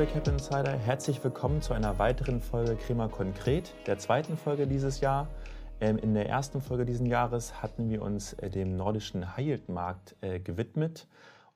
liebe Cap Insider, herzlich willkommen zu einer weiteren Folge Crema Konkret, der zweiten Folge dieses Jahr. Ähm, in der ersten Folge dieses Jahres hatten wir uns äh, dem nordischen High-Yield-Markt äh, gewidmet.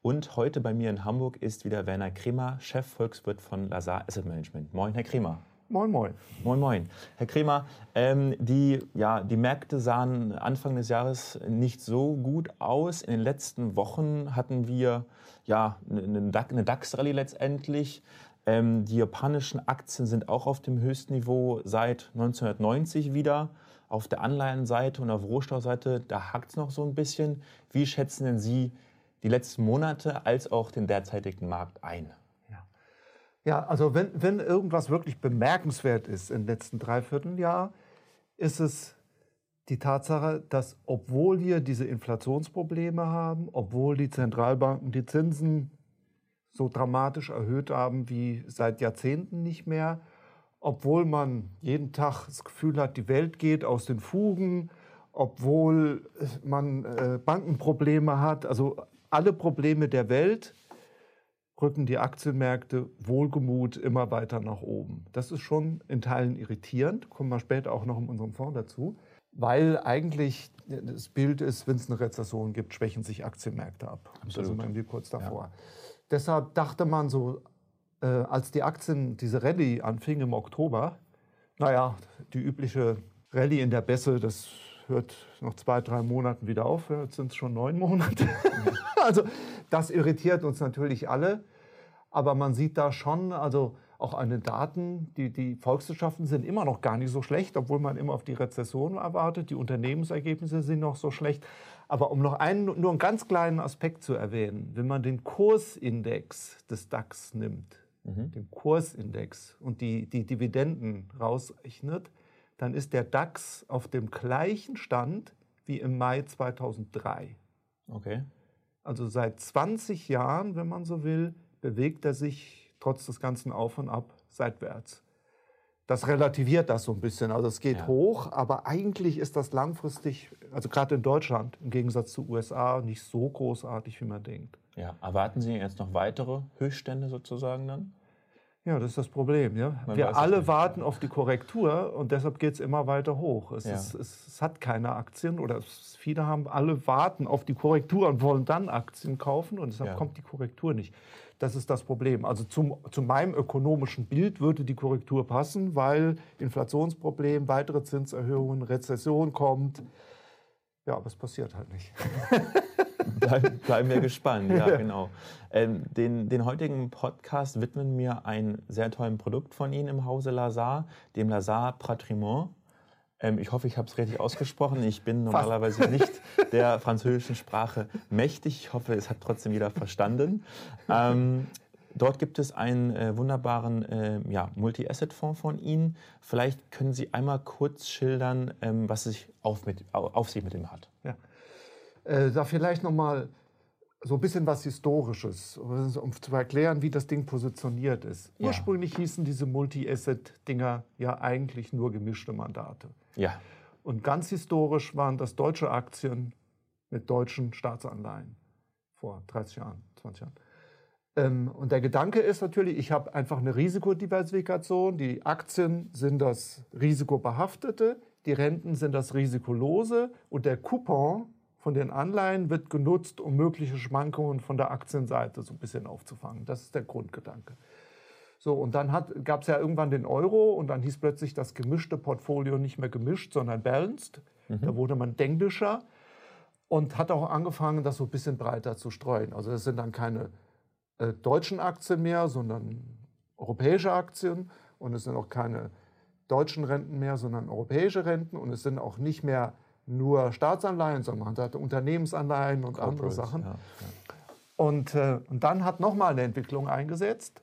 Und heute bei mir in Hamburg ist wieder Werner Kremer, Chefvolkswirt von Lazar Asset Management. Moin, Herr Kremer. Moin, moin. Moin, moin. Herr Kremer, ähm, die, ja, die Märkte sahen Anfang des Jahres nicht so gut aus. In den letzten Wochen hatten wir ja, eine, eine DAX-Rallye letztendlich. Ähm, die japanischen Aktien sind auch auf dem höchsten Niveau seit 1990 wieder. Auf der Anleihenseite und auf Rohstoffseite, da hakt es noch so ein bisschen. Wie schätzen denn Sie die letzten Monate als auch den derzeitigen Markt ein? Ja, ja also wenn, wenn irgendwas wirklich bemerkenswert ist im letzten Dreivierteljahr, ist es die Tatsache, dass obwohl wir diese Inflationsprobleme haben, obwohl die Zentralbanken die Zinsen so dramatisch erhöht haben wie seit Jahrzehnten nicht mehr, obwohl man jeden Tag das Gefühl hat, die Welt geht aus den Fugen, obwohl man äh, Bankenprobleme hat, also alle Probleme der Welt, rücken die Aktienmärkte wohlgemut immer weiter nach oben. Das ist schon in Teilen irritierend, kommen wir später auch noch in unserem Fonds dazu, weil eigentlich das Bild ist, wenn es eine Rezession gibt, schwächen sich Aktienmärkte ab. Absolut. Da sind wir kurz davor. Ja. Deshalb dachte man so äh, als die Aktien, diese Rallye anfing im Oktober, naja, die übliche Rallye in der Bässe, das hört noch zwei, drei Monaten wieder auf. Jetzt sind es schon neun Monate. also das irritiert uns natürlich alle. Aber man sieht da schon, also auch an den Daten, die, die Volkswirtschaften sind immer noch gar nicht so schlecht, obwohl man immer auf die Rezession erwartet. Die Unternehmensergebnisse sind noch so schlecht. Aber um noch einen, nur einen ganz kleinen Aspekt zu erwähnen, wenn man den Kursindex des DAX nimmt, mhm. den Kursindex und die, die Dividenden rausrechnet, dann ist der DAX auf dem gleichen Stand wie im Mai 2003. Okay. Also seit 20 Jahren, wenn man so will, bewegt er sich trotz des ganzen Auf und Ab seitwärts. Das relativiert das so ein bisschen. Also es geht ja. hoch, aber eigentlich ist das langfristig, also gerade in Deutschland im Gegensatz zu USA, nicht so großartig, wie man denkt. Ja, erwarten Sie jetzt noch weitere Höchststände sozusagen dann? Ja, das ist das Problem. Ja? Wir alle warten auf die Korrektur und deshalb geht es immer weiter hoch. Es, ja. ist, es, es, hat keine Aktien oder es, viele haben alle warten auf die Korrektur und wollen dann Aktien kaufen und deshalb kommt die Korrektur nicht. Das ist das Problem. Also zum, zu meinem ökonomischen Bild würde die Korrektur passen, weil Inflationsproblem, weitere Zinserhöhungen, Rezession kommt. Ja, aber es passiert halt nicht. Bleib, bleiben wir gespannt, ja, genau. Ähm, den, den heutigen Podcast widmen wir ein sehr tollen Produkt von Ihnen im Hause Lazar, dem Lazar Patrimoine. Ähm, ich hoffe, ich habe es richtig ausgesprochen. Ich bin normalerweise Fast. nicht der französischen Sprache mächtig. Ich hoffe, es hat trotzdem jeder verstanden. Ähm, Dort gibt es einen äh, wunderbaren äh, ja, Multi-Asset-Fonds von Ihnen. Vielleicht können Sie einmal kurz schildern, ähm, was sich auf, mit, auf sich mit dem hat. Ja. Äh, da vielleicht noch mal so ein bisschen was Historisches, um zu erklären, wie das Ding positioniert ist. Ja. Ursprünglich hießen diese Multi-Asset-Dinger ja eigentlich nur gemischte Mandate. Ja. Und ganz historisch waren das deutsche Aktien mit deutschen Staatsanleihen vor 30 Jahren, 20 Jahren. Ähm, und der Gedanke ist natürlich, ich habe einfach eine Risikodiversifikation. Die Aktien sind das Risikobehaftete, die Renten sind das Risikolose und der Coupon von den Anleihen wird genutzt, um mögliche Schwankungen von der Aktienseite so ein bisschen aufzufangen. Das ist der Grundgedanke. So, und dann gab es ja irgendwann den Euro und dann hieß plötzlich das gemischte Portfolio nicht mehr gemischt, sondern balanced. Mhm. Da wurde man denklischer und hat auch angefangen, das so ein bisschen breiter zu streuen. Also es sind dann keine äh, deutschen Aktien mehr, sondern europäische Aktien und es sind auch keine deutschen Renten mehr, sondern europäische Renten und es sind auch nicht mehr nur Staatsanleihen, sondern man hatte Unternehmensanleihen und andere Sachen. Ja, ja. Und, äh, und dann hat nochmal eine Entwicklung eingesetzt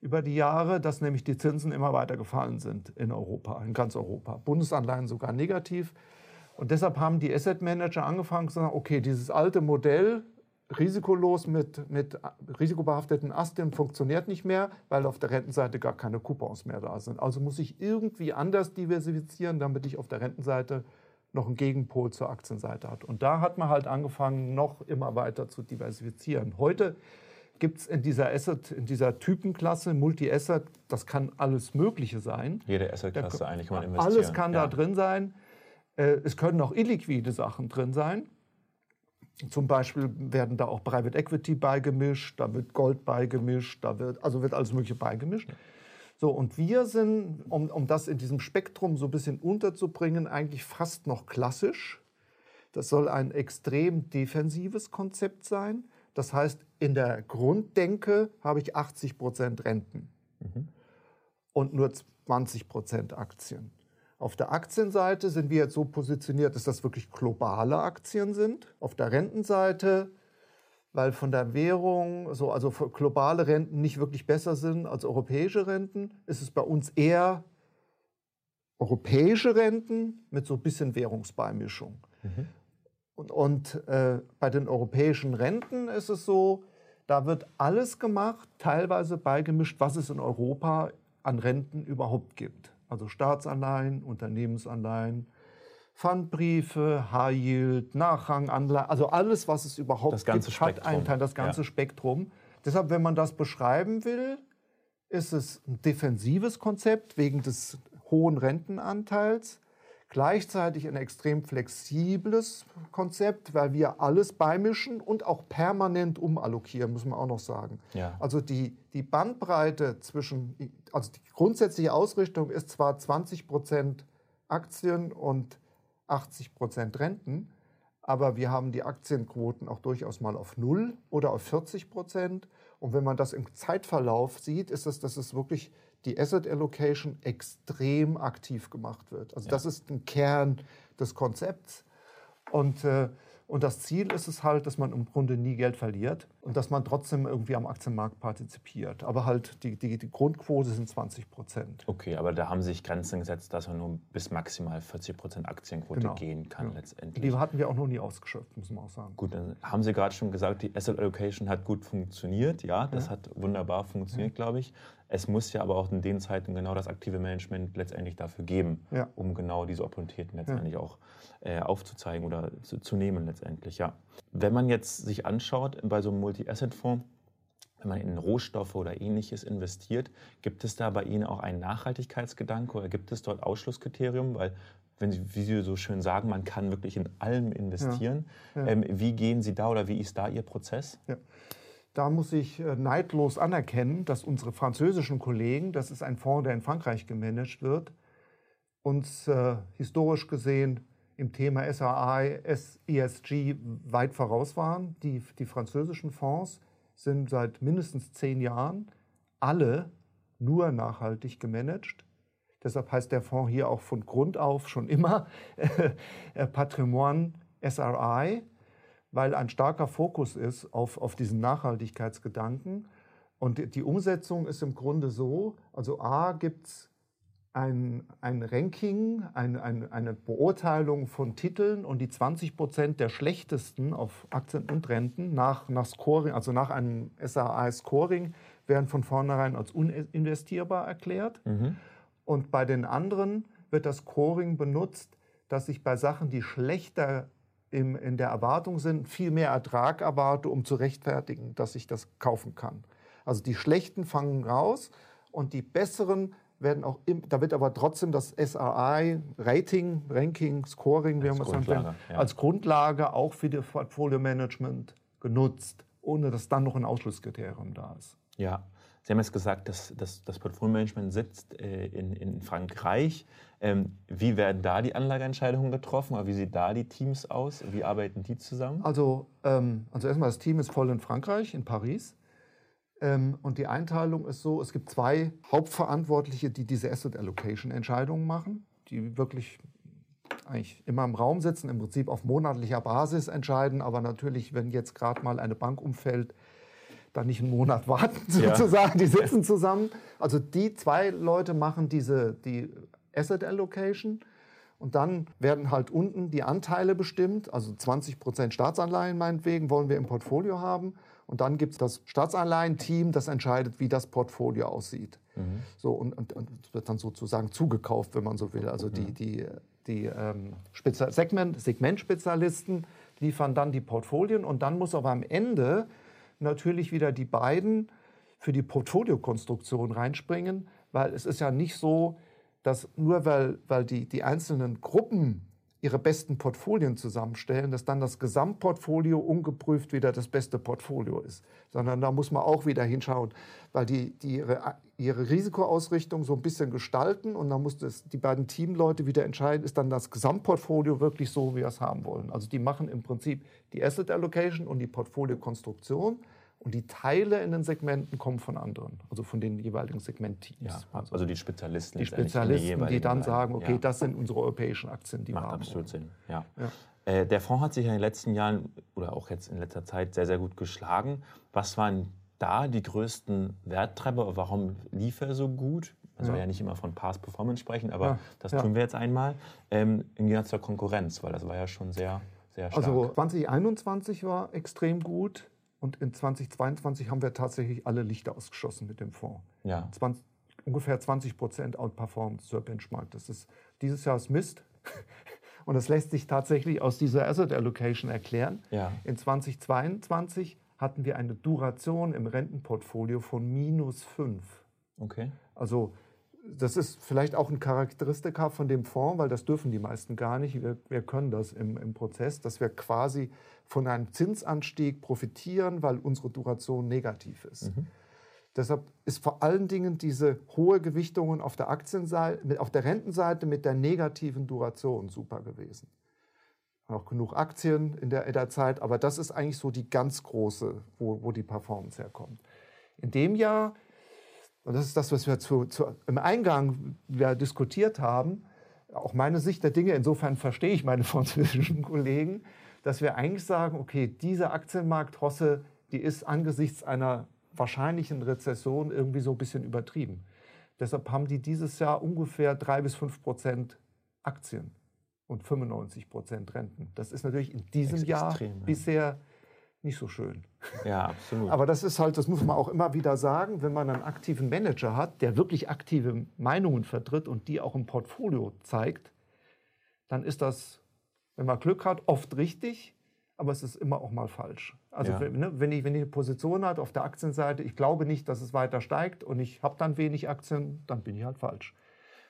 über die Jahre, dass nämlich die Zinsen immer weiter gefallen sind in Europa, in ganz Europa. Bundesanleihen sogar negativ. Und deshalb haben die Asset Manager angefangen zu sagen, okay, dieses alte Modell, risikolos mit, mit risikobehafteten Aktien funktioniert nicht mehr, weil auf der Rentenseite gar keine Coupons mehr da sind. Also muss ich irgendwie anders diversifizieren, damit ich auf der Rentenseite noch einen Gegenpol zur Aktienseite hat. Und da hat man halt angefangen, noch immer weiter zu diversifizieren. Heute gibt es in dieser Asset, in dieser Typenklasse, Multi-Asset, das kann alles Mögliche sein. Jede Asset-Klasse eigentlich kann man investieren. Alles kann ja. da drin sein. Äh, es können auch illiquide Sachen drin sein. Zum Beispiel werden da auch Private Equity beigemischt, da wird Gold beigemischt, da wird, also wird alles Mögliche beigemischt. So, und wir sind, um, um das in diesem Spektrum so ein bisschen unterzubringen, eigentlich fast noch klassisch. Das soll ein extrem defensives Konzept sein. Das heißt, in der Grunddenke habe ich 80 Prozent Renten mhm. und nur 20 Prozent Aktien. Auf der Aktienseite sind wir jetzt so positioniert, dass das wirklich globale Aktien sind. Auf der Rentenseite, weil von der Währung, so, also globale Renten nicht wirklich besser sind als europäische Renten, ist es bei uns eher europäische Renten mit so ein bisschen Währungsbeimischung. Mhm. Und, und äh, bei den europäischen Renten ist es so, da wird alles gemacht, teilweise beigemischt, was es in Europa an Renten überhaupt gibt. Also Staatsanleihen, Unternehmensanleihen, Pfandbriefe, High Yield, Nachranganleihen, also alles, was es überhaupt das ganze gibt, hat einen Teil, das ganze ja. Spektrum. Deshalb, wenn man das beschreiben will, ist es ein defensives Konzept wegen des hohen Rentenanteils. Gleichzeitig ein extrem flexibles Konzept, weil wir alles beimischen und auch permanent umallokieren, muss man auch noch sagen. Ja. Also die, die Bandbreite zwischen, also die grundsätzliche Ausrichtung ist zwar 20 Prozent Aktien und 80 Prozent Renten, aber wir haben die Aktienquoten auch durchaus mal auf 0 oder auf 40 Prozent. Und wenn man das im Zeitverlauf sieht, ist es, dass es wirklich die Asset Allocation extrem aktiv gemacht wird. Also ja. das ist ein Kern des Konzepts. Und äh, und das Ziel ist es halt, dass man im Grunde nie Geld verliert und dass man trotzdem irgendwie am Aktienmarkt partizipiert. Aber halt die, die, die Grundquote sind 20 Prozent. Okay, aber da haben sich Grenzen gesetzt, dass man nur bis maximal 40 Prozent Aktienquote genau. gehen kann ja. letztendlich. Die hatten wir auch noch nie ausgeschöpft, muss man auch sagen. Gut, dann haben Sie gerade schon gesagt, die Asset Allocation hat gut funktioniert. Ja, das ja. hat wunderbar funktioniert, ja. glaube ich. Es muss ja aber auch in den Zeiten genau das aktive Management letztendlich dafür geben, um genau diese Opportunitäten letztendlich auch äh, aufzuzeigen oder zu, zu, nehmen letztendlich. Ja. Wenn man jetzt sich anschaut bei so einem Multi-Asset-Fonds, wenn man in Rohstoffe oder ähnliches investiert, gibt es da bei Ihnen auch einen Nachhaltigkeitsgedanke oder gibt es dort Ausschlusskriterium? Weil, wenn Sie, wie Sie so schön sagen, man kann wirklich in allem investieren. Ja. Ähm, wie gehen Sie da oder wie ist da Ihr Prozess? Ja. Da muss ich äh, neidlos anerkennen, dass unsere französischen Kollegen, das ist ein Fonds, der in Frankreich gemanagt wird, uns äh, historisch gesehen im Thema SRI, ESG weit voraus waren. Die, die französischen Fonds sind seit mindestens zehn Jahren alle nur nachhaltig gemanagt. Deshalb heißt der Fonds hier auch von Grund auf schon immer äh, Patrimoine SRI weil ein starker Fokus ist auf, auf diesen Nachhaltigkeitsgedanken. Und die Umsetzung ist im Grunde so, also A gibt es ein, ein Ranking, ein, ein, eine Beurteilung von Titeln und die 20 Prozent der schlechtesten auf Aktien und Renten nach, nach Scoring, also nach einem SAI-Scoring, werden von vornherein als uninvestierbar erklärt. Mhm. Und bei den anderen wird das Scoring benutzt, dass ich bei Sachen, die schlechter im, in der Erwartung sind, viel mehr Ertrag erwarte, um zu rechtfertigen, dass ich das kaufen kann. Also die Schlechten fangen raus und die Besseren werden auch, im, da wird aber trotzdem das SRI, Rating, Ranking, Scoring, wie als, Grundlage, ja. als Grundlage auch für das Portfolio-Management genutzt, ohne dass dann noch ein Ausschlusskriterium da ist. Ja, Sie haben jetzt gesagt, dass, dass das Portfolio-Management sitzt äh, in, in Frankreich. Ähm, wie werden da die Anlageentscheidungen getroffen? Oder wie sehen da die Teams aus? Wie arbeiten die zusammen? Also, ähm, also erstmal, das Team ist voll in Frankreich, in Paris. Ähm, und die Einteilung ist so, es gibt zwei Hauptverantwortliche, die diese Asset Allocation Entscheidungen machen, die wirklich eigentlich immer im Raum sitzen, im Prinzip auf monatlicher Basis entscheiden. Aber natürlich, wenn jetzt gerade mal eine Bank umfällt, da nicht einen Monat warten sozusagen. Ja. Die sitzen zusammen. Also die zwei Leute machen diese die Asset Allocation. Und dann werden halt unten die Anteile bestimmt, also 20 Prozent Staatsanleihen meinetwegen wollen wir im Portfolio haben. Und dann gibt es das Staatsanleihen-Team, das entscheidet, wie das Portfolio aussieht. Mhm. So, und, und, und wird dann sozusagen zugekauft, wenn man so will. Also die, die, die ähm, Segment, Segmentspezialisten liefern dann die Portfolien und dann muss aber am Ende natürlich wieder die beiden für die Portfoliokonstruktion reinspringen, weil es ist ja nicht so, dass nur weil, weil die, die einzelnen Gruppen ihre besten Portfolien zusammenstellen, dass dann das Gesamtportfolio ungeprüft wieder das beste Portfolio ist. Sondern da muss man auch wieder hinschauen, weil die, die ihre, ihre Risikoausrichtung so ein bisschen gestalten und dann muss das, die beiden Teamleute wieder entscheiden, ist dann das Gesamtportfolio wirklich so, wie wir es haben wollen. Also die machen im Prinzip die Asset Allocation und die Portfoliokonstruktion. Und die Teile in den Segmenten kommen von anderen, also von den jeweiligen Segmentteams. Ja, also die Spezialisten. Die Spezialisten, die, die dann sagen, okay, ja. das sind unsere europäischen Aktien, die Macht wir haben. absolut wollen. Sinn, ja. ja. Äh, der Fonds hat sich in den letzten Jahren oder auch jetzt in letzter Zeit sehr, sehr gut geschlagen. Was waren da die größten Werttreiber? Warum lief er so gut? Man soll ja nicht immer von Past Performance sprechen, aber ja, das tun wir jetzt einmal. Ähm, Im Gegensatz zur Konkurrenz, weil das war ja schon sehr, sehr stark. Also 2021 war extrem gut. Und in 2022 haben wir tatsächlich alle Lichter ausgeschossen mit dem Fonds. Ja. 20, ungefähr 20 Prozent Outperformance zur Benchmark. Das ist dieses Jahr ist Mist. Und das lässt sich tatsächlich aus dieser Asset Allocation erklären. Ja. In 2022 hatten wir eine Duration im Rentenportfolio von minus 5. Okay. Also das ist vielleicht auch ein Charakteristika von dem Fonds, weil das dürfen die meisten gar nicht. Wir, wir können das im, im Prozess, dass wir quasi von einem Zinsanstieg profitieren, weil unsere Duration negativ ist. Mhm. Deshalb ist vor allen Dingen diese hohe Gewichtung auf der Aktienseite, auf der Rentenseite mit der negativen Duration super gewesen. Auch genug Aktien in der, in der Zeit, aber das ist eigentlich so die ganz große, wo, wo die Performance herkommt. In dem Jahr, und das ist das, was wir zu, zu, im Eingang ja, diskutiert haben, auch meine Sicht der Dinge, insofern verstehe ich meine französischen Kollegen, dass wir eigentlich sagen, okay, diese Aktienmarktrosse, die ist angesichts einer wahrscheinlichen Rezession irgendwie so ein bisschen übertrieben. Deshalb haben die dieses Jahr ungefähr drei bis fünf Prozent Aktien und 95 Prozent Renten. Das ist natürlich in diesem Extrem, Jahr ja. bisher nicht so schön. Ja, absolut. Aber das ist halt, das muss man auch immer wieder sagen, wenn man einen aktiven Manager hat, der wirklich aktive Meinungen vertritt und die auch im Portfolio zeigt, dann ist das wenn man Glück hat, oft richtig, aber es ist immer auch mal falsch. Also ja. wenn, ne, wenn, ich, wenn ich eine Position habe auf der Aktienseite, ich glaube nicht, dass es weiter steigt und ich habe dann wenig Aktien, dann bin ich halt falsch.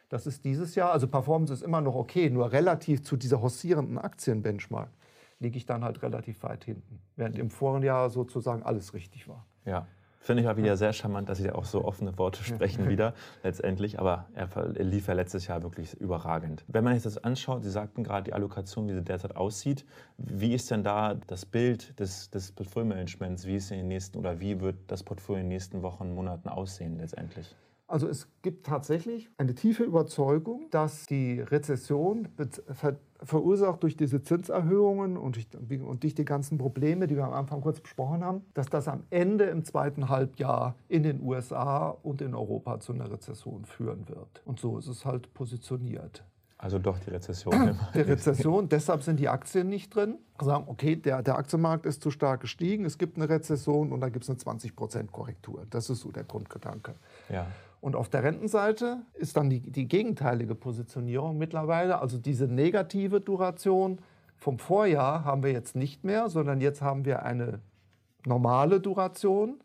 Das ist dieses Jahr, also Performance ist immer noch okay, nur relativ zu dieser hossierenden Aktienbenchmark liege ich dann halt relativ weit hinten, während im vorigen Jahr sozusagen alles richtig war. Ja. Finde ich mal wieder sehr charmant, dass Sie da auch so offene Worte sprechen wieder letztendlich. Aber er, lief ja letztes Jahr wirklich überragend. Wenn man sich das anschaut, Sie sagten gerade die Allokation, wie sie derzeit aussieht. Wie ist denn da das Bild des, des Portfolio-Managements? Wie ist in den nächsten oder wie wird das Portfolio in den nächsten Wochen, Monaten aussehen letztendlich? Also es gibt tatsächlich eine tiefe Überzeugung, dass die Rezession verursacht durch diese Zinserhöhungen und durch, und durch die ganzen Probleme, die wir am Anfang kurz besprochen haben, dass das am Ende im zweiten Halbjahr in den USA und in Europa zu einer Rezession führen wird. Und so ist es halt positioniert. Also doch die Rezession. Die Rezession, deshalb sind die Aktien nicht drin. Sagen, okay, der, der Aktienmarkt ist zu stark gestiegen, es gibt eine Rezession und da gibt es eine 20% Korrektur. Das ist so der Grundgedanke. Ja. Und auf der Rentenseite ist dann die, die gegenteilige Positionierung mittlerweile. Also diese negative Duration vom Vorjahr haben wir jetzt nicht mehr, sondern jetzt haben wir eine normale Duration,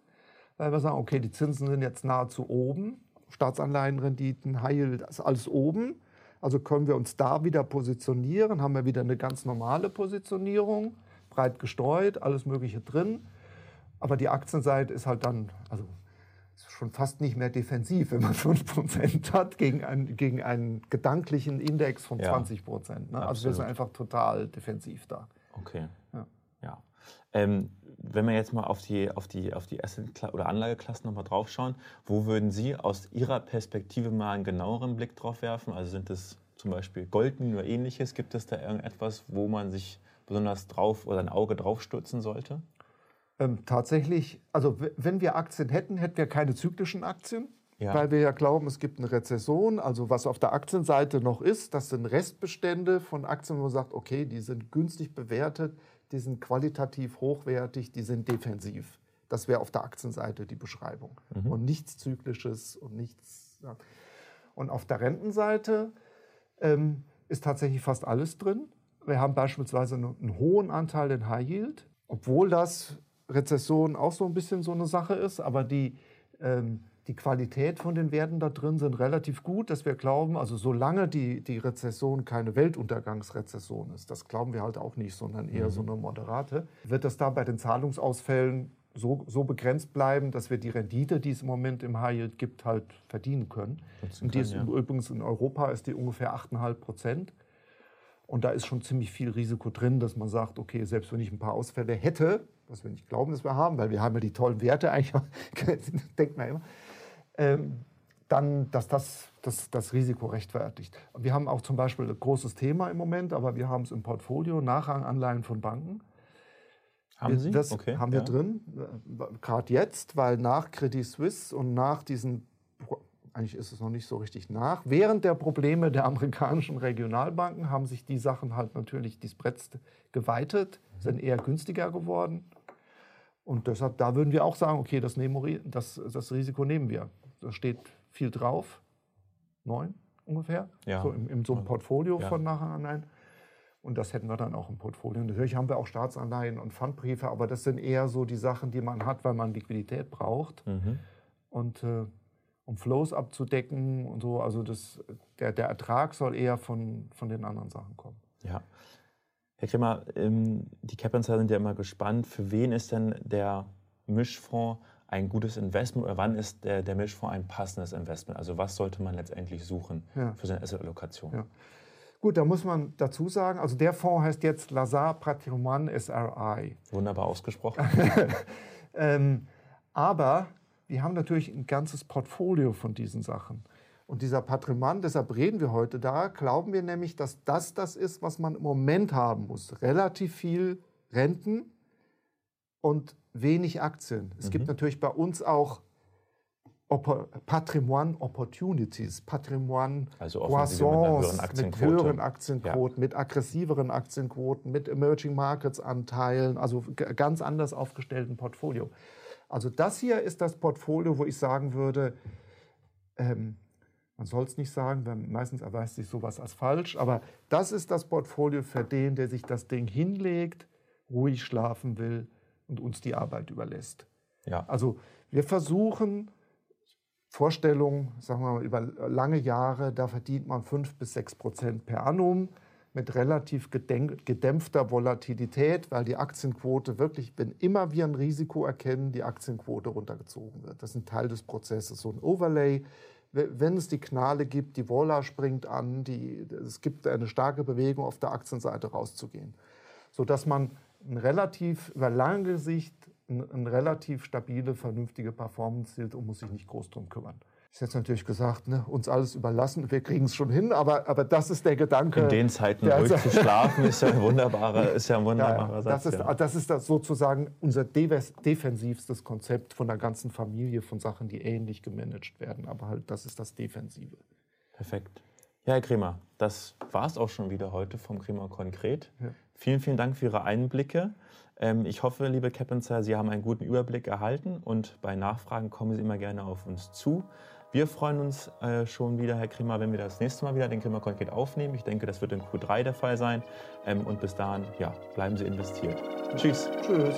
weil wir sagen, okay, die Zinsen sind jetzt nahezu oben, Staatsanleihenrenditen, High Yield, ist alles oben. Also können wir uns da wieder positionieren, haben wir wieder eine ganz normale Positionierung, breit gestreut, alles Mögliche drin. Aber die Aktienseite ist halt dann, also schon fast nicht mehr defensiv, wenn man 5% hat gegen, ein, gegen einen gedanklichen Index von ja, 20%. Ne? Also wir sind einfach total defensiv da. Okay. Ja. ja. Ähm, wenn wir jetzt mal auf die, auf die, auf die Asset- oder Anlageklassen nochmal draufschauen, wo würden Sie aus Ihrer Perspektive mal einen genaueren Blick drauf werfen? Also sind es zum Beispiel Goldminen oder ähnliches? Gibt es da irgendetwas, wo man sich besonders drauf oder ein Auge drauf stürzen sollte? Ähm, tatsächlich, also wenn wir Aktien hätten, hätten wir keine zyklischen Aktien. Ja. Weil wir ja glauben, es gibt eine Rezession. Also was auf der Aktienseite noch ist, das sind Restbestände von Aktien, wo man sagt, okay, die sind günstig bewertet, die sind qualitativ hochwertig, die sind defensiv. Das wäre auf der Aktienseite die Beschreibung. Mhm. Und nichts Zyklisches und nichts. Ja. Und auf der Rentenseite ähm, ist tatsächlich fast alles drin. Wir haben beispielsweise einen hohen Anteil in High Yield, obwohl das Rezession auch so ein bisschen so eine Sache ist, aber die, ähm, die Qualität von den Werten da drin sind relativ gut, dass wir glauben, also solange die, die Rezession keine Weltuntergangsrezession ist, das glauben wir halt auch nicht, sondern eher mhm. so eine moderate, wird das da bei den Zahlungsausfällen so, so begrenzt bleiben, dass wir die Rendite, die es im Moment im High Yield gibt, halt verdienen können. Und die ist ja. übrigens in Europa ist die ungefähr 8,5 Prozent. Und da ist schon ziemlich viel Risiko drin, dass man sagt, okay, selbst wenn ich ein paar Ausfälle hätte, was wir nicht glauben, dass wir haben, weil wir haben ja die tollen Werte eigentlich, denkt man immer, ähm, dann, dass das, das das Risiko rechtfertigt. Wir haben auch zum Beispiel ein großes Thema im Moment, aber wir haben es im Portfolio, Nachranganleihen von Banken. Haben Sie? Das okay, haben wir ja. drin, gerade jetzt, weil nach Credit Suisse und nach diesen, eigentlich ist es noch nicht so richtig nach, während der Probleme der amerikanischen Regionalbanken haben sich die Sachen halt natürlich die Spreads geweitet, sind eher günstiger geworden. Und deshalb, da würden wir auch sagen, okay, das, nehmen, das, das Risiko nehmen wir. Da steht viel drauf, neun ungefähr, ja. so in, in so einem Portfolio ja. von Nachranleihen. Und das hätten wir dann auch im Portfolio. Natürlich haben wir auch Staatsanleihen und Pfandbriefe, aber das sind eher so die Sachen, die man hat, weil man Liquidität braucht. Mhm. Und äh, um Flows abzudecken und so, also das, der, der Ertrag soll eher von, von den anderen Sachen kommen. Ja. Herr Krimmer, ähm, die Cap-Anzahlen sind ja immer gespannt. Für wen ist denn der Mischfonds ein gutes Investment oder wann ist der, der Mischfonds ein passendes Investment? Also was sollte man letztendlich suchen ja. für seine Asset-Allokation? Ja. Gut, da muss man dazu sagen, also der Fonds heißt jetzt Lazar Patrimoine SRI. Wunderbar ausgesprochen. ähm, aber wir haben natürlich ein ganzes Portfolio von diesen Sachen. Und dieser Patrimoine, deshalb reden wir heute da, glauben wir nämlich, dass das das ist, was man im Moment haben muss. Relativ viel Renten und wenig Aktien. Es mhm. gibt natürlich bei uns auch Patrimoine Opportunities, Patrimoine also Croissance mit höheren Aktienquoten, ja. mit aggressiveren Aktienquoten, mit Emerging Markets Anteilen, also ganz anders aufgestellten Portfolio. Also das hier ist das Portfolio, wo ich sagen würde, ähm, man soll es nicht sagen, weil meistens erweist sich sowas als falsch, aber das ist das Portfolio für den, der sich das Ding hinlegt, ruhig schlafen will und uns die Arbeit überlässt. Ja. Also wir versuchen Vorstellung, sagen wir mal, über lange Jahre, da verdient man 5 bis 6 Prozent per annum mit relativ gedämpfter Volatilität, weil die Aktienquote wirklich, wenn immer wir ein Risiko erkennen, die Aktienquote runtergezogen wird. Das ist ein Teil des Prozesses, so ein Overlay. Wenn es die Knale gibt, die Vola springt an, die, es gibt eine starke Bewegung auf der Aktienseite rauszugehen, sodass man ein relativ über lange Sicht eine relativ stabile, vernünftige Performance sieht und muss sich nicht groß drum kümmern. Ich hätte natürlich gesagt, ne, uns alles überlassen, wir kriegen es schon hin, aber, aber das ist der Gedanke. In den Zeiten ruhig also, zu schlafen ist ja ein wunderbarer, ist ja ein wunderbarer ja, Satz. Das ist, ja. das ist das sozusagen unser defensivstes Konzept von der ganzen Familie von Sachen, die ähnlich gemanagt werden, aber halt das ist das Defensive. Perfekt. Ja, Herr Kremer, das war es auch schon wieder heute vom Kremer Konkret. Ja. Vielen, vielen Dank für Ihre Einblicke. Ähm, ich hoffe, liebe Cappenzer, Sie haben einen guten Überblick erhalten und bei Nachfragen kommen Sie immer gerne auf uns zu. Wir freuen uns äh, schon wieder, Herr Kremer, wenn wir das nächste Mal wieder den Kremer Konkret aufnehmen. Ich denke, das wird in Q3 der Fall sein. Ähm, und bis dahin, ja, bleiben Sie investiert. Tschüss. Tschüss.